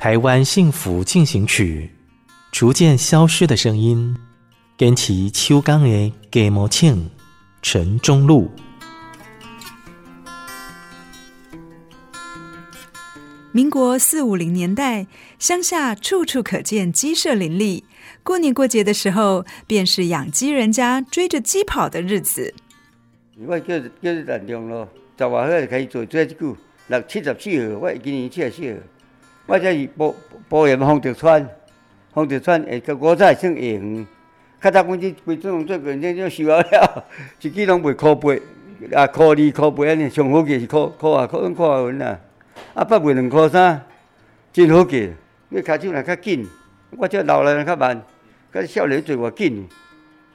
台湾幸福进行曲，逐渐消失的声音，跟其秋刚的给魔庆陈中路。民国四五零年代，乡下处处可见鸡舍林立，过年过节的时候，便是养鸡人家追着鸡跑的日子。我叫叫陈中禄，十外岁开始做，做这久六七十四号，我今年七十四号。我这是保保盐丰泽川，丰泽川诶，个果菜算盐。较早阮这规种做过，这种收了了，一支拢卖箍八，啊箍二箍八安尼，上好价是箍箍啊，箍两箍啊文啦。啊，不卖两箍三，真好价。你开手若较紧，我这老人较慢，佮少年做偌紧。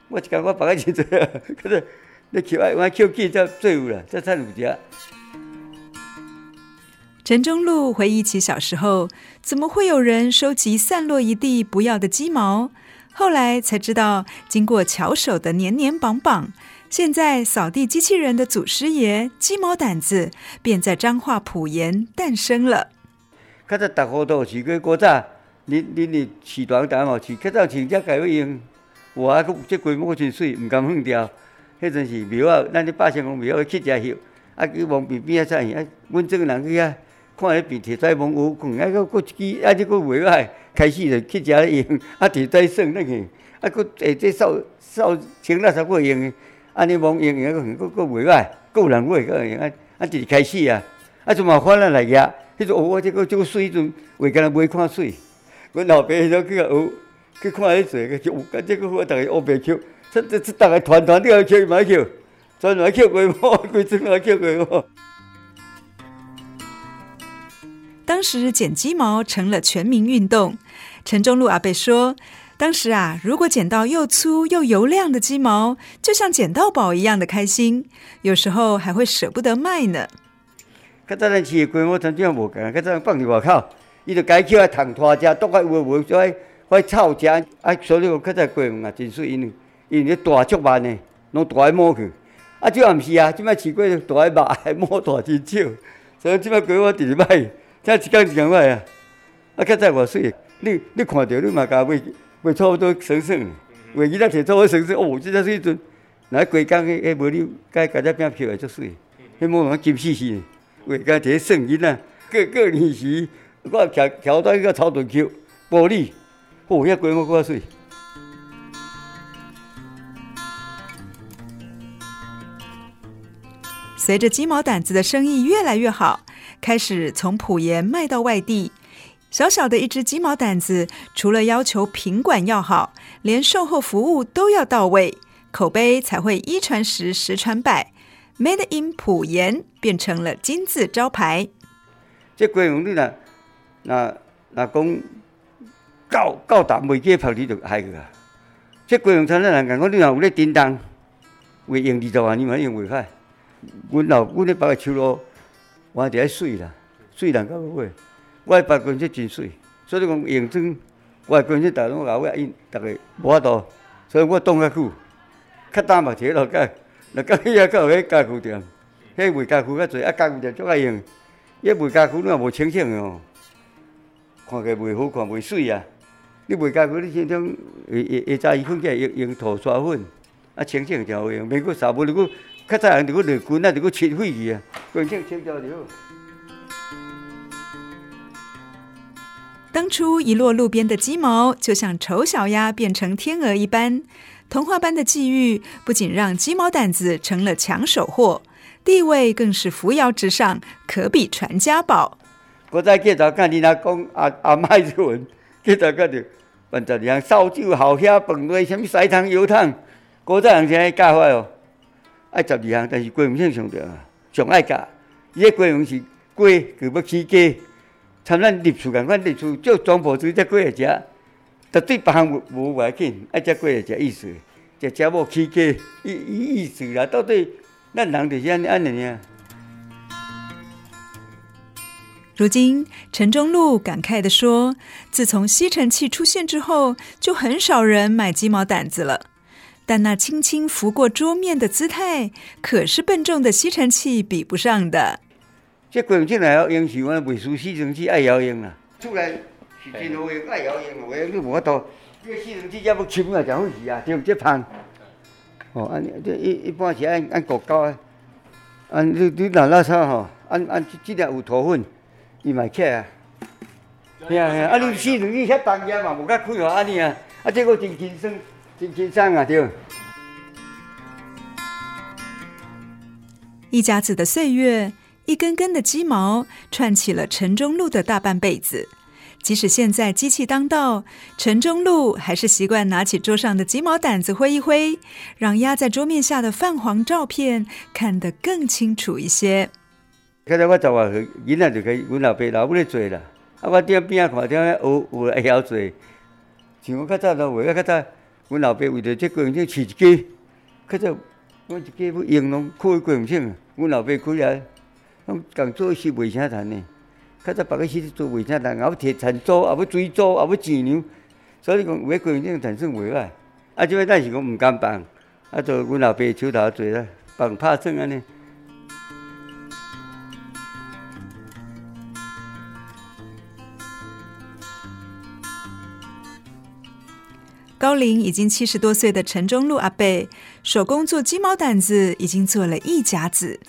我一工我放个真济啊，可是你扣爱我扣紧才做有啦，才趁有食。陈中禄回忆起小时候，怎么会有人收集散落一地不要的鸡毛？后来才知道，经过巧手的黏黏绑绑，现在扫地机器人的祖师爷鸡毛掸子便在彰化埔盐诞生了。较早大糊涂是个古早，你你你起床打毛起，较早请假改会用，我啊这规模真水，唔敢放掉。迄阵是庙啊，咱啲百姓公庙去食肉，啊去往边边啊啥啊，阮这个人去啊。看迄边铁仔蒙有空，啊，搁搁一支，啊，即个袂歹，开始就去食用，啊，铁仔算那个，啊，搁诶，这扫扫清垃圾过用的，啊，你蒙用用搁搁搁袂歹，搁有人会用，啊，啊，就是开始啊，啊，就嘛翻来来个，迄种哦，这个即个水阵，为干那买看水，阮老爸迄阵去学，去看迄水，个就，啊，这个我逐个学白抾，这这这逐个团团都要抾，买抾，专门抾过毛，规阵啊抾过毛。当时剪鸡毛成了全民运动。陈中路阿伯说：“当时啊，如果捡到又粗又油亮的鸡毛，就像捡到宝一样的开心。有时候还会舍不得卖呢。”较早咱饲的龟，我曾经无讲，较早放伫外口，伊就该去爱烫拖只，剁开有无就爱爱臭只。啊，所以讲较早龟啊真水，因为因为大足慢呢，拢大爱摸去。啊，这也毋是啊，即摆饲龟大爱肉，爱摸大真少。所以即摆龟我直直卖。这一工一工卖啊！啊，较早偌水，你你看到你嘛甲买买差不多省省，卖几多钱差不多省省。哦，这只水准，那规工诶诶无你该甲只变漂诶足水，迄毛人金丝丝，卖甲这省银啊，过过年时我桥桥段个草屯桥玻璃，哦，遐规模够水。随着鸡毛掸子的生意越来越好。开始从埔盐卖到外地，小小的一只鸡毛掸子，除了要求品管要好，连售后服务都要到位，口碑才会一传十，十传百，Made in 埔盐变成了金字招牌。这贵阳你呐，那那讲高高档袂记跑你就害个啊！这贵阳产的人讲，你若有咧叮当，会用二十万，你嘛用袂歹。阮老阮咧包个手路。我伫遐水啦，水人较好买。我白棍子真水，所以讲用装我棍子，逐个拢搞我因，逐个无法度，所以我冻较久。较淡嘛，摕落盖，落盖遐较有迄加固店，迄卖加固较济，啊加固店足爱用。伊卖加固你若无清醒哦，看起来袂好看，袂水啊。你卖加固你先种下下下早伊放起来用用涂刷粉，啊清醒就好用，免搁扫不，如果。较早人就搁落菌啊，就去切废去啊，干净清掉就好。当初一落路边的鸡毛，就像丑小鸭变成天鹅一般。童话般的际遇，不仅让鸡毛掸子成了抢手货，地位更是扶摇直上，可比传家宝。古早记头甲你若讲阿阿妈时阵，记头甲着，办十样烧酒、好虾、饭类，什么西汤、油汤，古早人是安尼教法哦。爱十二项，但是鸡毛上着上爱教。伊个鸡毛是鸡，佮要起家，参咱立厝共款，立厝做庄婆子，才过会食。绝对别项无无要紧，爱食过会食意思，食食无起家，意意意思啦。到底咱人就是安尼安尼尔。如今，陈忠禄感慨地说：“自从吸尘器出现之后，就很少人买鸡毛掸子了。但那轻轻拂过桌面的姿态，可是笨重的吸尘器比不上的。”这来要用，是阮袂输吸尘器爱摇用啦。出来是真好用，爱摇用，我你无法度。这吸尘器要不轻啊？这芳。哦，安尼这一一般是按按国高啊。按你你拿垃圾吼，按按这这点有头粉。伊啊，系啊系啊，啊你吸尘器遐重嘢嘛，无甲开哦安尼啊，啊这个真轻松，真啊对。一家子的岁月，一根根的鸡毛串起了陈忠禄的大半辈子。即使现在机器当道，陈忠禄还是习惯拿起桌上的鸡毛掸子挥一挥，让压在桌面下的泛黄照片看得更清楚一些。刚才我十外岁，囡仔就可以，阮老爸老母咧做啦。啊，我踮边仔看，踮遐学，有会晓做。像我较早都较早阮老爸为着这过程饲一鸡，较早阮一鸡要用拢开过程，阮老爸开啊，拢共做是卖啥赚呢？较早别个是做卖啥赚，也要铁铲租，也要水租，也要钱粮，所以讲有个过程产生袂歹。啊，即摆咱是讲毋甘放，啊，就阮老爸手头做啦，放拍算安尼。高龄已经七十多岁的陈忠禄阿伯，手工做鸡毛掸子已经做了一甲子。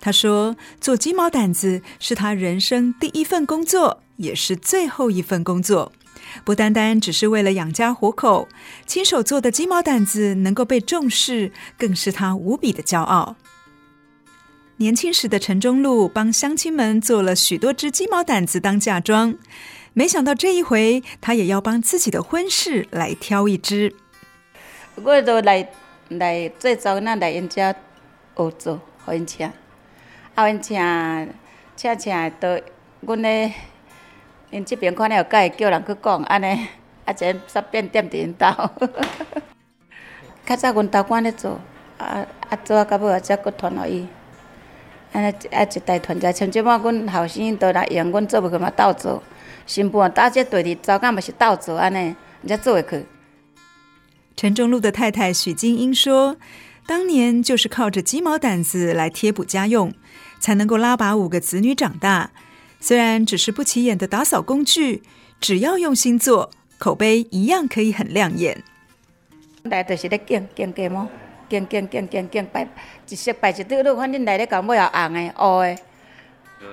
他说：“做鸡毛掸子是他人生第一份工作，也是最后一份工作。不单单只是为了养家糊口，亲手做的鸡毛掸子能够被重视，更是他无比的骄傲。”年轻时的陈忠禄帮乡亲们做了许多只鸡毛掸子当嫁妆。没想到这一回，他也要帮自己的婚事来挑一只。我都来来最早那来人家学做，给人请，啊，因请请请都，阮咧，因这边看了有改，叫人去讲，安尼，啊，这煞变点点到。较早阮兜惯咧做，啊啊做啊到尾啊，才佫传互伊，安尼啊一代传一代，像即摆阮后生都来用，阮做不去嘛斗做。新妇大姐对你早干嘛是斗做安尼，人家做会去。陈忠禄的太太许金英说：“当年就是靠着鸡毛掸子来贴补家用，才能够拉拔五个子女长大。虽然只是不起眼的打扫工具，只要用心做，口碑一样可以很亮眼。”来就是咧拣拣鸡毛，拣拣拣拣拣摆，一色摆一堆，反正来咧讲尾后红的、乌的，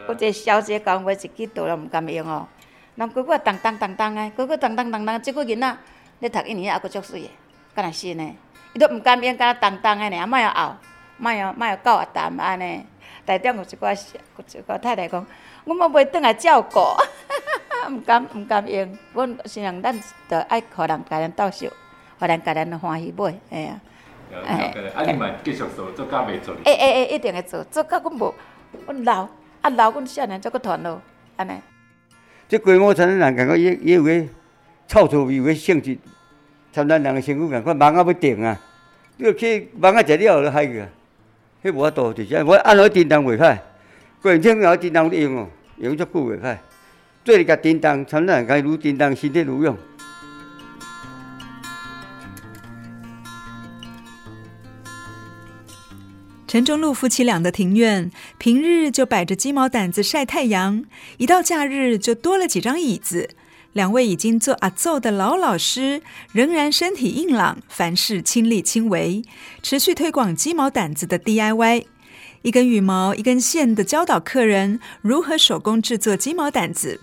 我这小姐讲话一支刀了，毋甘用哦。人规个当当当当诶，规个当当当当，即个囡仔咧读一年还佫足水诶，敢若新诶，伊都毋甘用，敢若当当诶呢，啊，莫要后，莫要莫要搞啊淡安尼。台中有一寡一寡太太讲，阮要买转来照顾，毋甘毋甘用。阮是人，咱着爱互人家人斗秀，互人家人欢喜买，哎呀。哎，啊你嘛继续做，做甲袂做。哎哎哎，一定会做，做甲阮无，阮老啊老，阮少年则搁传落，安尼。这规模参咱人感觉也也有个臭臭味，有个性质，参咱人个身躯感觉网啊要定啊，你去网啊食了就害去啊，迄无法度就是，我按落叮当袂歹，过年前后叮当用哦，用足久袂歹，做一个叮当，参咱人讲愈叮当身体愈勇。陈忠禄夫妻俩的庭院，平日就摆着鸡毛掸子晒太阳，一到假日就多了几张椅子。两位已经做阿祖的老老师，仍然身体硬朗，凡事亲力亲为，持续推广鸡毛掸子的 DIY。一根羽毛一根线的教导客人如何手工制作鸡毛掸子，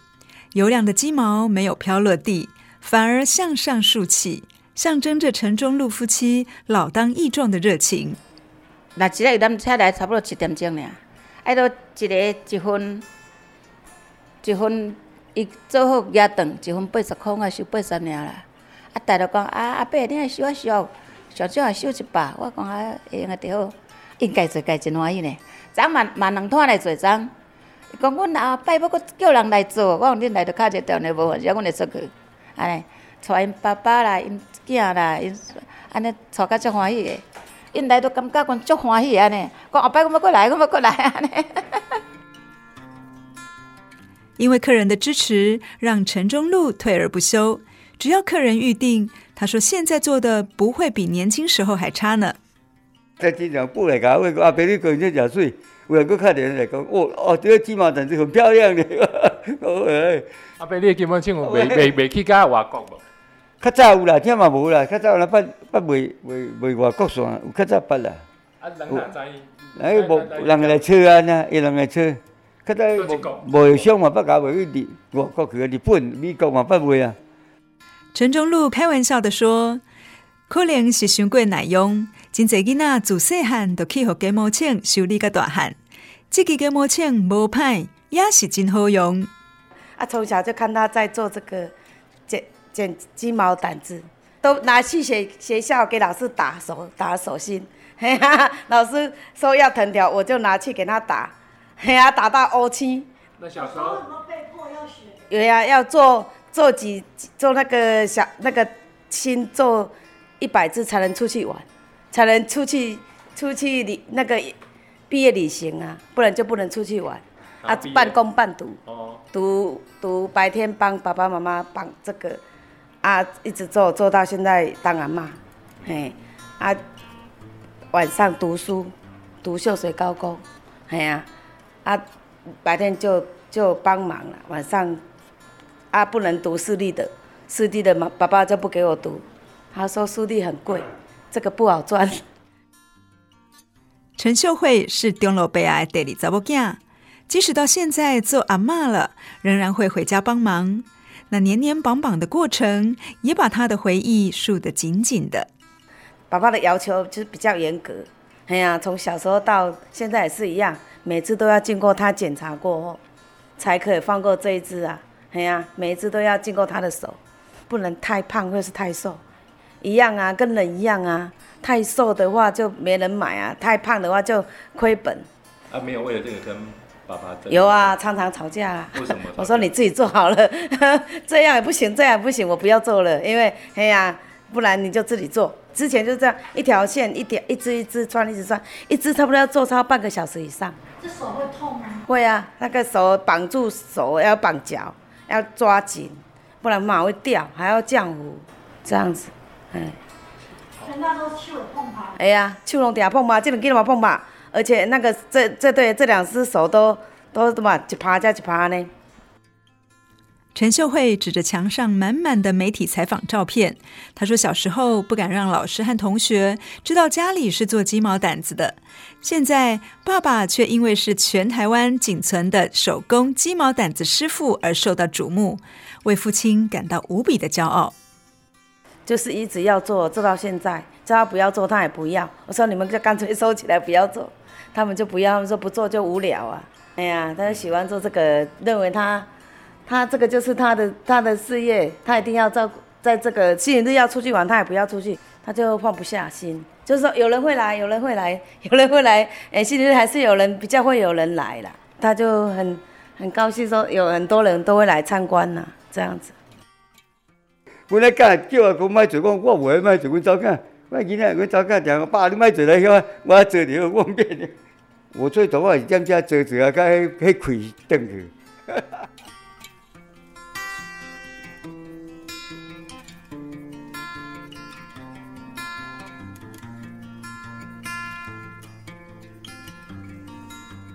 油亮的鸡毛没有飘落地，反而向上竖起，象征着陈忠禄夫妻老当益壮的热情。那一个游览车来差不多七点钟呢，爱到一个一分，一分伊做好压断，一分八十块，我收八十尔啦。啊，大家讲啊，阿伯你来收啊收，上少也收一百。我讲啊，会用个就好，应该做该真欢喜呢。昨晚万人拖来做昨，伊讲阮后摆要阁叫人来做，我讲恁来着敲一个电话无，然后阮会出去，安尼带因爸爸啦，因囝啦，因安尼带甲足欢喜的。因来都感觉讲足欢喜安尼，讲后摆我要过来，我要过来安尼。因为客人的支持，让陈忠禄退而不休。只要客人预定，他说现在做的不会比年轻时候还差呢。在机场过来搞，我阿伯你真水，来讲，哦哦，这个鸡毛毡子很漂亮 阿伯你去到外国无？较早有啦，现在嘛无啦。较早那捌捌卖卖卖外国线，有较早捌啦。啊，人哪知？哎，无人来车啊，呐伊人来车。较早无卖商嘛，捌搞卖去日外国去，日本、美国嘛捌卖啊。陈忠禄开玩笑地说：“可能是伤过耐用，真侪囡仔自细汉就去学鸡毛枪修理个大汉，这个鸡毛枪无歹，也是真好用。啊，从小就看他在做这个。”剪鸡毛掸子，都拿去学学校给老师打手打手心，嘿哈，老师说要藤条，我就拿去给他打，嘿呀，打到乌青。那小时候被迫要学？有呀，要做做几做那个小那个亲做一百只才能出去玩，才能出去出去旅那个毕业旅行啊，不然就不能出去玩。啊，半工半读，哦，读读白天帮爸爸妈妈绑这个。啊，一直做做到现在当阿嬷，嘿，啊，晚上读书，读秀水高工，嘿啊，啊，白天就就帮忙了，晚上，啊，不能读私立的，私立的妈爸爸就不给我读，他说私立很贵，这个不好赚。陈秀慧是中路北爱第二查某囝，即使到现在做阿嬷了，仍然会回家帮忙。那黏黏绑绑的过程，也把他的回忆束得紧紧的。爸爸的要求就是比较严格，哎呀，从小时候到现在也是一样，每次都要经过他检查过后，才可以放过这一只啊。哎呀，每一只都要经过他的手，不能太胖或是太瘦，一样啊，跟人一样啊。太瘦的话就没人买啊，太胖的话就亏本。啊，没有为了这个跟。有啊，常常吵架啊。为什么？我说你自己做好了，这样也不行，这样也不行，我不要做了，因为哎呀，不然你就自己做。之前就这样一条线，一点一只一只穿，一直穿，一只差不多要做超半个小时以上。这手会痛吗？会啊，那个手绑住手要绑脚，要抓紧，不然马会掉，还要浆糊，这样子，哎。全家都手碰吧？哎呀，手拢定碰吧，这两只嘛碰吧。而且那个这这对这两只手都都怎么一趴加一趴呢？陈秀慧指着墙上满满的媒体采访照片，她说：“小时候不敢让老师和同学知道家里是做鸡毛掸子的，现在爸爸却因为是全台湾仅存的手工鸡毛掸子师傅而受到瞩目，为父亲感到无比的骄傲。就是一直要做，做到现在，叫他不要做，他也不要。我说你们就干脆收起来，不要做。”他们就不要，他们说不做就无聊啊。哎呀，他就喜欢做这个，认为他，他这个就是他的他的事业，他一定要照顾，在这个星期日要出去玩，他也不要出去，他就放不下心。就是说有人会来，有人会来，有人会来，哎，星期日还是有人比较会有人来了，他就很很高兴说有很多人都会来参观呐，这样子。我来干，叫我讲买做，我我不会买做，我照干。我今天我早干讲，爸你买做来个，我做了我变的。我最多我是这样做做啊，该该亏等去。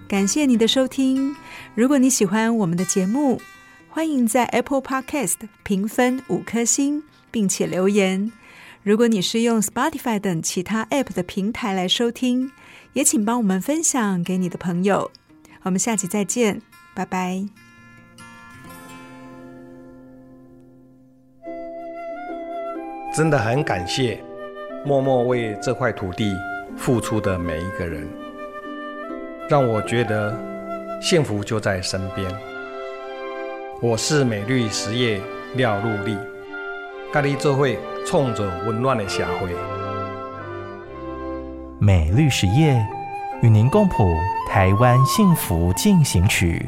感谢你的收听。如果你喜欢我们的节目，欢迎在 Apple Podcast 评分五颗星，并且留言。如果你是用 spotify 等其他 app 的平台来收听也请帮我们分享给你的朋友。我们下期再见拜拜。真的很感谢默默为这块土地付出的每一个人让我觉得幸福就在身边。我是美绿实业廖路丽。跟你做会创造温暖的社会。美丽实业与您共谱台湾幸福进行曲。